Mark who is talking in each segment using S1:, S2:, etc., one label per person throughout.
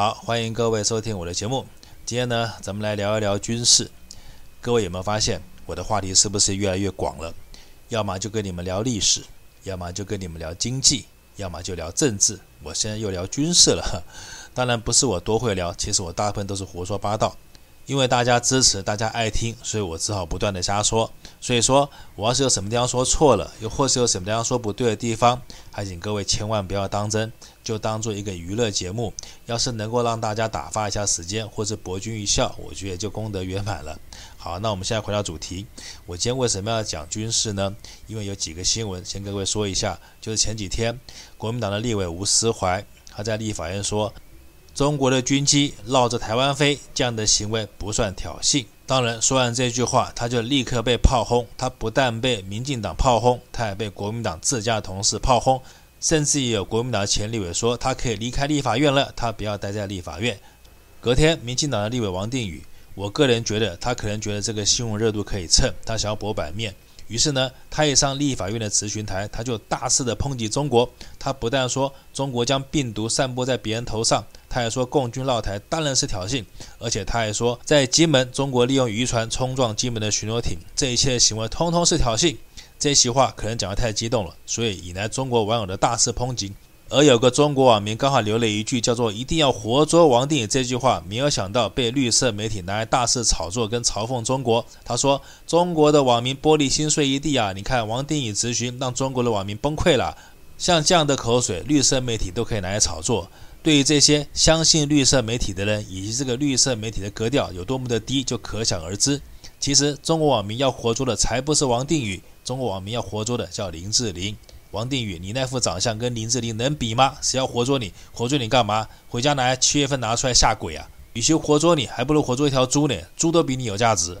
S1: 好，欢迎各位收听我的节目。今天呢，咱们来聊一聊军事。各位有没有发现，我的话题是不是越来越广了？要么就跟你们聊历史，要么就跟你们聊经济，要么就聊政治。我现在又聊军事了。当然不是我多会聊，其实我大部分都是胡说八道。因为大家支持，大家爱听，所以我只好不断的瞎说。所以说，我要是有什么地方说错了，又或是有什么地方说不对的地方，还请各位千万不要当真，就当做一个娱乐节目。要是能够让大家打发一下时间，或是博君一笑，我觉得就功德圆满了。好，那我们现在回到主题，我今天为什么要讲军事呢？因为有几个新闻，先跟各位说一下，就是前几天国民党的立委吴思怀，他在立法院说。中国的军机绕着台湾飞，这样的行为不算挑衅。当然，说完这句话，他就立刻被炮轰。他不但被民进党炮轰，他也被国民党自家的同事炮轰，甚至也有国民党前立委说他可以离开立法院了，他不要待在立法院。隔天，民进党的立委王定宇，我个人觉得他可能觉得这个新闻热度可以蹭，他想要博版面。于是呢，他一上立法院的质询台，他就大肆的抨击中国。他不但说中国将病毒散播在别人头上，他还说共军绕台当然是挑衅，而且他还说在金门中国利用渔船冲撞金门的巡逻艇，这一切行为通通是挑衅。这席话可能讲得太激动了，所以引来中国网友的大肆抨击。而有个中国网民刚好留了一句叫做“一定要活捉王定宇”这句话，没有想到被绿色媒体拿来大肆炒作跟嘲讽中国。他说：“中国的网民玻璃心碎一地啊！你看王定宇质询，让中国的网民崩溃了。像这样的口水，绿色媒体都可以拿来炒作。对于这些相信绿色媒体的人，以及这个绿色媒体的格调有多么的低，就可想而知。其实中国网民要活捉的才不是王定宇，中国网民要活捉的叫林志玲。”王定宇，你那副长相跟林志玲能比吗？谁要活捉你？活捉你干嘛？回家拿七月份拿出来吓鬼啊！与其活捉你，还不如活捉一条猪呢，猪都比你有价值。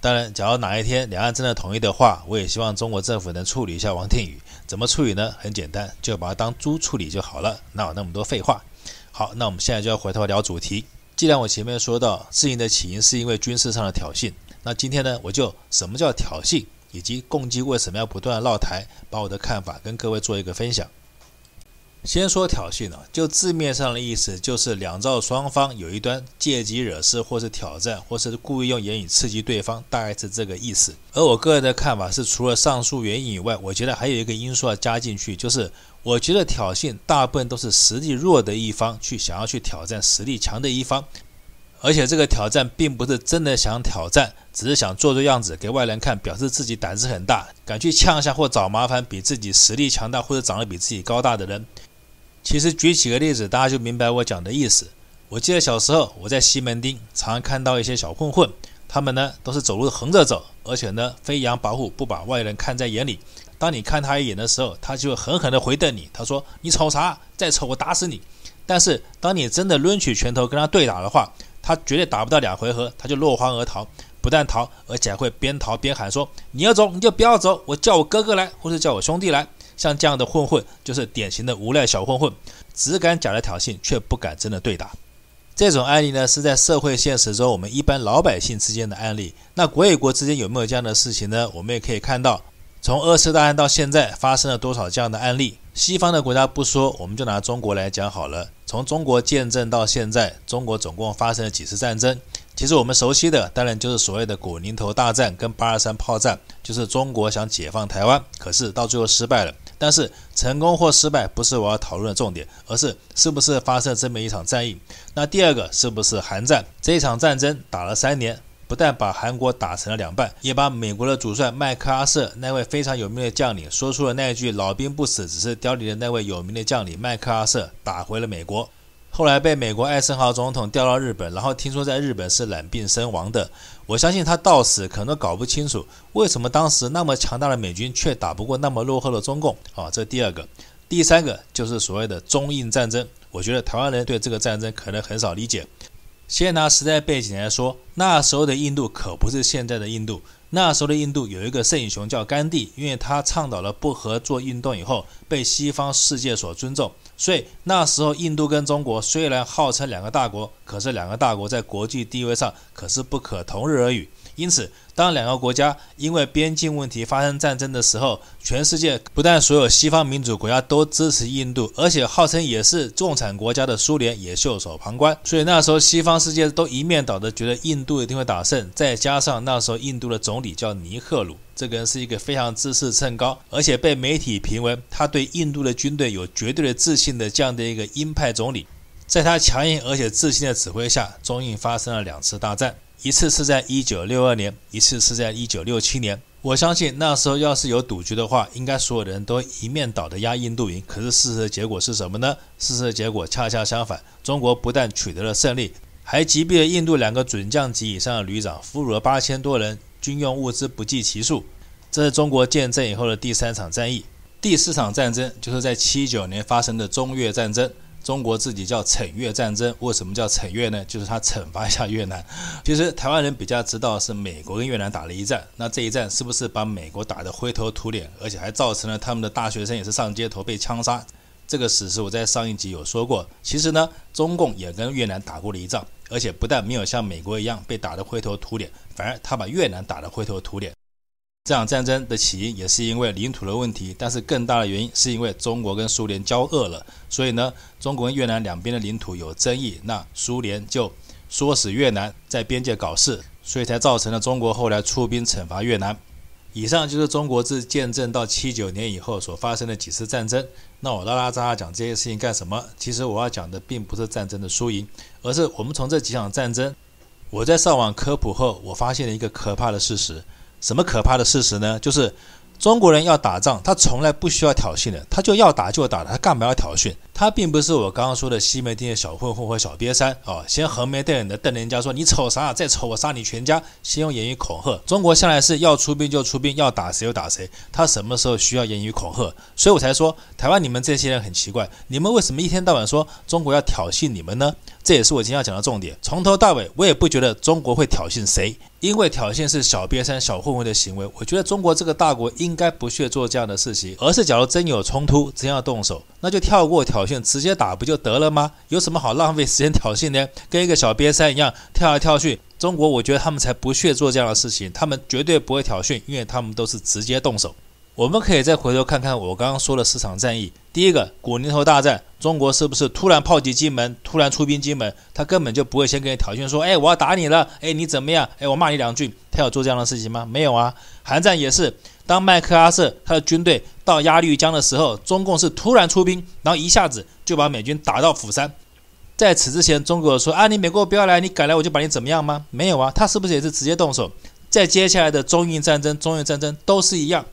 S1: 当然，假如哪一天两岸真的统一的话，我也希望中国政府能处理一下王定宇。怎么处理呢？很简单，就把它当猪处理就好了。哪有那么多废话？好，那我们现在就要回头聊主题。既然我前面说到事情的起因是因为军事上的挑衅，那今天呢，我就什么叫挑衅？以及共机为什么要不断绕台，把我的看法跟各位做一个分享。先说挑衅啊，就字面上的意思，就是两造双方有一端借机惹事，或是挑战，或是故意用言语刺激对方，大概是这个意思。而我个人的看法是，除了上述原因以外，我觉得还有一个因素要加进去，就是我觉得挑衅大部分都是实力弱的一方去想要去挑战实力强的一方。而且这个挑战并不是真的想挑战，只是想做做样子给外人看，表示自己胆子很大，敢去呛一下或找麻烦比自己实力强大或者长得比自己高大的人。其实举几个例子，大家就明白我讲的意思。我记得小时候我在西门町常看到一些小混混，他们呢都是走路横着走，而且呢飞扬跋扈，不把外人看在眼里。当你看他一眼的时候，他就狠狠地回瞪你，他说：“你瞅啥？再瞅我打死你！”但是当你真的抡起拳头跟他对打的话，他绝对打不到两回合，他就落荒而逃。不但逃，而且还会边逃边喊说：“你要走你就不要走，我叫我哥哥来，或是叫我兄弟来。”像这样的混混，就是典型的无赖小混混，只敢假的挑衅，却不敢真的对打。这种案例呢，是在社会现实中我们一般老百姓之间的案例。那国与国之间有没有这样的事情呢？我们也可以看到，从二次大战到现在，发生了多少这样的案例？西方的国家不说，我们就拿中国来讲好了。从中国建政到现在，中国总共发生了几次战争？其实我们熟悉的，当然就是所谓的古宁头大战跟八二三炮战，就是中国想解放台湾，可是到最后失败了。但是成功或失败不是我要讨论的重点，而是是不是发生这么一场战役？那第二个是不是韩战？这一场战争打了三年。不但把韩国打成了两半，也把美国的主帅麦克阿瑟那位非常有名的将领说出了那句“老兵不死，只是凋零”的那位有名的将领麦克阿瑟打回了美国。后来被美国艾森豪总统调到日本，然后听说在日本是染病身亡的。我相信他到死可能都搞不清楚，为什么当时那么强大的美军却打不过那么落后的中共。啊，这第二个，第三个就是所谓的中印战争。我觉得台湾人对这个战争可能很少理解。先拿时代背景来说，那时候的印度可不是现在的印度。那时候的印度有一个圣雄叫甘地，因为他倡导了不合作运动以后，被西方世界所尊重。所以那时候印度跟中国虽然号称两个大国，可是两个大国在国际地位上可是不可同日而语。因此，当两个国家因为边境问题发生战争的时候，全世界不但所有西方民主国家都支持印度，而且号称也是重产国家的苏联也袖手旁观。所以那时候西方世界都一面倒的觉得印度一定会打胜。再加上那时候印度的总理叫尼赫鲁，这个人是一个非常知识甚高，而且被媒体评为他对印度的军队有绝对的自信的这样的一个鹰派总理。在他强硬而且自信的指挥下，中印发生了两次大战。一次是在一九六二年，一次是在一九六七年。我相信那时候要是有赌局的话，应该所有的人都一面倒的压印度赢。可是事实的结果是什么呢？事实的结果恰恰相反，中国不但取得了胜利，还击毙了印度两个准将级以上的旅长，俘虏了八千多人，军用物资不计其数。这是中国建政以后的第三场战役。第四场战争就是在七九年发生的中越战争。中国自己叫惩越战争，为什么叫惩越呢？就是他惩罚一下越南。其实台湾人比较知道是美国跟越南打了一战，那这一战是不是把美国打得灰头土脸，而且还造成了他们的大学生也是上街头被枪杀？这个史实我在上一集有说过。其实呢，中共也跟越南打过了一仗，而且不但没有像美国一样被打得灰头土脸，反而他把越南打得灰头土脸。这场战争的起因也是因为领土的问题，但是更大的原因是因为中国跟苏联交恶了，所以呢，中国跟越南两边的领土有争议，那苏联就唆使越南在边界搞事，所以才造成了中国后来出兵惩罚越南。以上就是中国自建政到七九年以后所发生的几次战争。那我拉拉杂杂讲这些事情干什么？其实我要讲的并不是战争的输赢，而是我们从这几场战争，我在上网科普后，我发现了一个可怕的事实。什么可怕的事实呢？就是中国人要打仗，他从来不需要挑衅的，他就要打就打，他干嘛要挑衅？他并不是我刚刚说的西门町的小混混或小瘪三哦，先横眉瞪眼的瞪人家说你瞅啥？再瞅我杀你全家，先用言语恐吓。中国向来是要出兵就出兵，要打谁就打谁，他什么时候需要言语恐吓？所以我才说台湾你们这些人很奇怪，你们为什么一天到晚说中国要挑衅你们呢？这也是我今天要讲的重点。从头到尾，我也不觉得中国会挑衅谁，因为挑衅是小瘪三、小混混的行为。我觉得中国这个大国应该不屑做这样的事情，而是假如真有冲突，真要动手，那就跳过挑衅，直接打不就得了吗？有什么好浪费时间挑衅呢？跟一个小瘪三一样跳来跳去。中国，我觉得他们才不屑做这样的事情，他们绝对不会挑衅，因为他们都是直接动手。我们可以再回头看看我刚刚说的四场战役。第一个古宁头大战，中国是不是突然炮击金门，突然出兵金门？他根本就不会先跟你挑衅说：“哎，我要打你了，哎，你怎么样？哎，我骂你两句。”他有做这样的事情吗？没有啊。韩战也是，当麦克阿瑟他的军队到鸭绿江的时候，中共是突然出兵，然后一下子就把美军打到釜山。在此之前，中国说：“啊，你美国不要来，你敢来我就把你怎么样吗？”没有啊，他是不是也是直接动手？在接下来的中印战争、中越战争都是一样。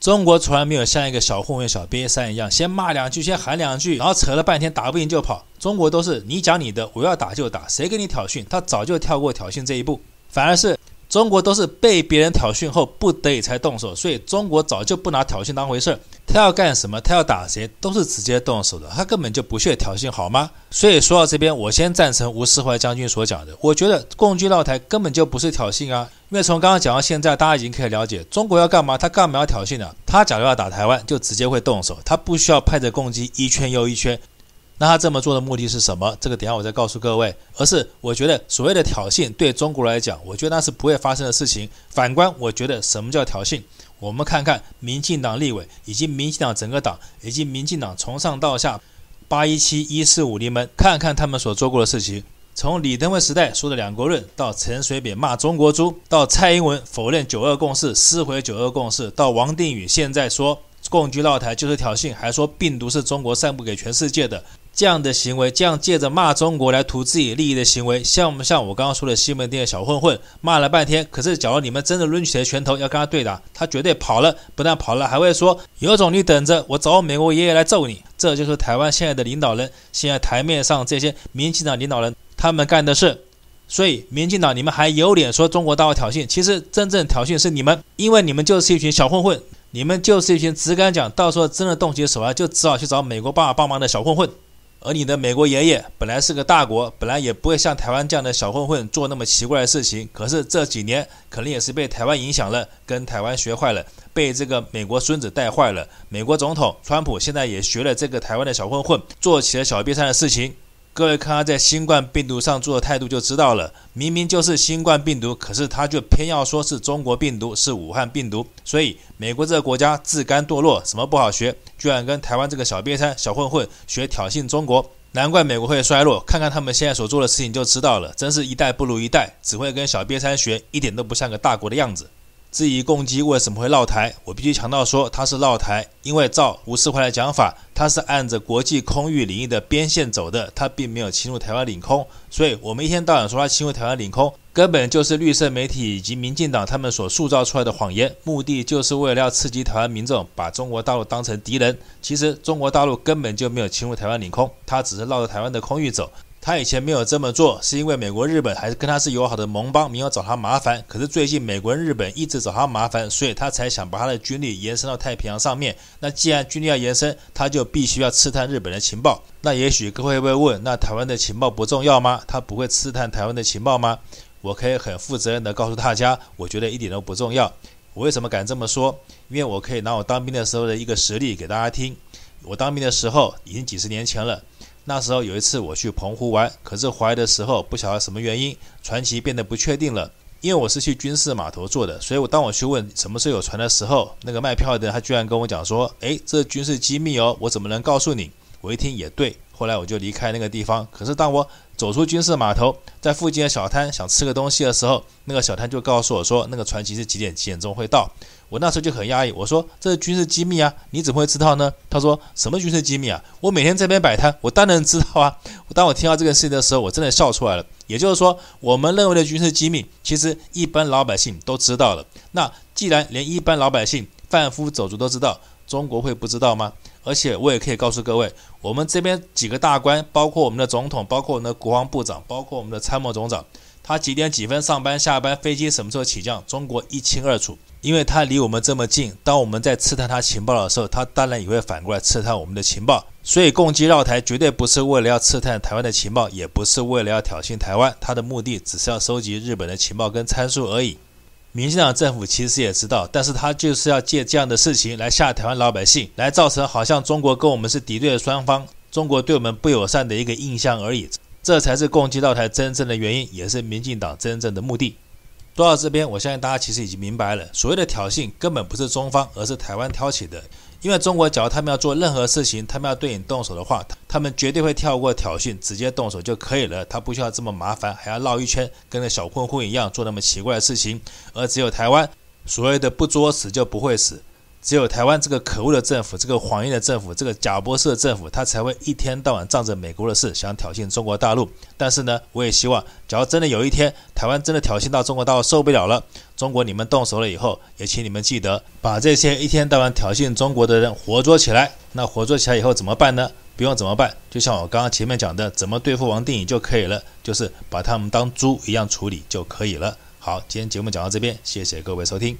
S1: 中国从来没有像一个小混混、小瘪三一样，先骂两句，先喊两句，然后扯了半天打不赢就跑。中国都是你讲你的，我要打就打，谁跟你挑衅？他早就跳过挑衅这一步，反而是。中国都是被别人挑衅后不得已才动手，所以中国早就不拿挑衅当回事儿。他要干什么，他要打谁，都是直接动手的，他根本就不屑挑衅，好吗？所以说到这边，我先赞成吴世怀将军所讲的，我觉得共军绕台根本就不是挑衅啊，因为从刚刚讲到现在，大家已经可以了解，中国要干嘛，他干嘛要挑衅呢？他假如要打台湾，就直接会动手，他不需要派着共机一圈又一圈。那他这么做的目的是什么？这个等下我再告诉各位。而是我觉得所谓的挑衅对中国来讲，我觉得那是不会发生的事情。反观，我觉得什么叫挑衅？我们看看民进党立委，以及民进党整个党，以及民进党从上到下八一七一四五临门，看看他们所做过的事情。从李登辉时代说的两国论，到陈水扁骂中国猪，到蔡英文否认九二共识，撕毁九二共识，到王定宇现在说共居闹台就是挑衅，还说病毒是中国散布给全世界的。这样的行为，这样借着骂中国来图自己利益的行为，像不像我刚刚说的西门町的小混混？骂了半天，可是假如你们真的抡起了拳头要跟他对打，他绝对跑了，不但跑了，还会说：“有种你等着，我找我美国爷爷来揍你。”这就是台湾现在的领导人，现在台面上这些民进党领导人他们干的事。所以，民进党你们还有脸说中国大陆挑衅？其实真正挑衅是你们，因为你们就是一群小混混，你们就是一群只敢讲，到时候真的动起手来，就只好去找美国爸爸帮忙的小混混。而你的美国爷爷本来是个大国，本来也不会像台湾这样的小混混做那么奇怪的事情。可是这几年可能也是被台湾影响了，跟台湾学坏了，被这个美国孙子带坏了。美国总统川普现在也学了这个台湾的小混混，做起了小瘪三的事情。各位看他在新冠病毒上做的态度就知道了，明明就是新冠病毒，可是他就偏要说是中国病毒，是武汉病毒。所以美国这个国家自甘堕落，什么不好学，居然跟台湾这个小瘪三、小混混学挑衅中国，难怪美国会衰落。看看他们现在所做的事情就知道了，真是一代不如一代，只会跟小瘪三学，一点都不像个大国的样子。质疑共机为什么会绕台？我必须强调说，它是绕台，因为照吴世怀的讲法，它是按着国际空域领域的边线走的，它并没有侵入台湾领空。所以，我们一天到晚说它侵入台湾领空，根本就是绿色媒体以及民进党他们所塑造出来的谎言，目的就是为了要刺激台湾民众把中国大陆当成敌人。其实，中国大陆根本就没有侵入台湾领空，它只是绕着台湾的空域走。他以前没有这么做，是因为美国、日本还是跟他是友好的盟邦，没有找他麻烦。可是最近美国、日本一直找他麻烦，所以他才想把他的军力延伸到太平洋上面。那既然军力要延伸，他就必须要刺探日本的情报。那也许各位会问，那台湾的情报不重要吗？他不会刺探台湾的情报吗？我可以很负责任地告诉大家，我觉得一点都不重要。我为什么敢这么说？因为我可以拿我当兵的时候的一个实例给大家听。我当兵的时候已经几十年前了。那时候有一次我去澎湖玩，可是回来的时候不晓得什么原因，船期变得不确定了。因为我是去军事码头坐的，所以我当我去问什么时候有船的时候，那个卖票的他居然跟我讲说：“诶，这军事机密哦，我怎么能告诉你？”我一听也对，后来我就离开那个地方。可是当我走出军事码头，在附近的小摊想吃个东西的时候，那个小摊就告诉我说，那个船期是几点几点钟会到。我那时候就很压抑，我说这是军事机密啊，你怎么会知道呢？他说什么军事机密啊？我每天这边摆摊，我当然知道啊。当我听到这个事情的时候，我真的笑出来了。也就是说，我们认为的军事机密，其实一般老百姓都知道了。那既然连一般老百姓、贩夫走卒都知道，中国会不知道吗？而且我也可以告诉各位，我们这边几个大官，包括我们的总统，包括我们的国防部长，包括我们的参谋总长，他几点几分上班下班，飞机什么时候起降，中国一清二楚。因为他离我们这么近，当我们在刺探他情报的时候，他当然也会反过来刺探我们的情报。所以，共机绕台绝对不是为了要刺探台湾的情报，也不是为了要挑衅台湾，他的目的只是要收集日本的情报跟参数而已。民进党政府其实也知道，但是他就是要借这样的事情来吓台湾老百姓，来造成好像中国跟我们是敌对的双方，中国对我们不友善的一个印象而已。这才是攻击到台真正的原因，也是民进党真正的目的。说到这边，我相信大家其实已经明白了，所谓的挑衅根本不是中方，而是台湾挑起的。因为中国假如他们要做任何事情，他们要对你动手的话，他们绝对会跳过挑衅，直接动手就可以了。他不需要这么麻烦，还要绕一圈，跟那小混混一样做那么奇怪的事情。而只有台湾所谓的不作死就不会死。只有台湾这个可恶的政府，这个谎言的政府，这个假波斯的政府，他才会一天到晚仗着美国的事想挑衅中国大陆。但是呢，我也希望，假如真的有一天台湾真的挑衅到中国大陆受不了了，中国你们动手了以后，也请你们记得把这些一天到晚挑衅中国的人活捉起来。那活捉起来以后怎么办呢？不用怎么办，就像我刚刚前面讲的，怎么对付王定宇就可以了，就是把他们当猪一样处理就可以了。好，今天节目讲到这边，谢谢各位收听。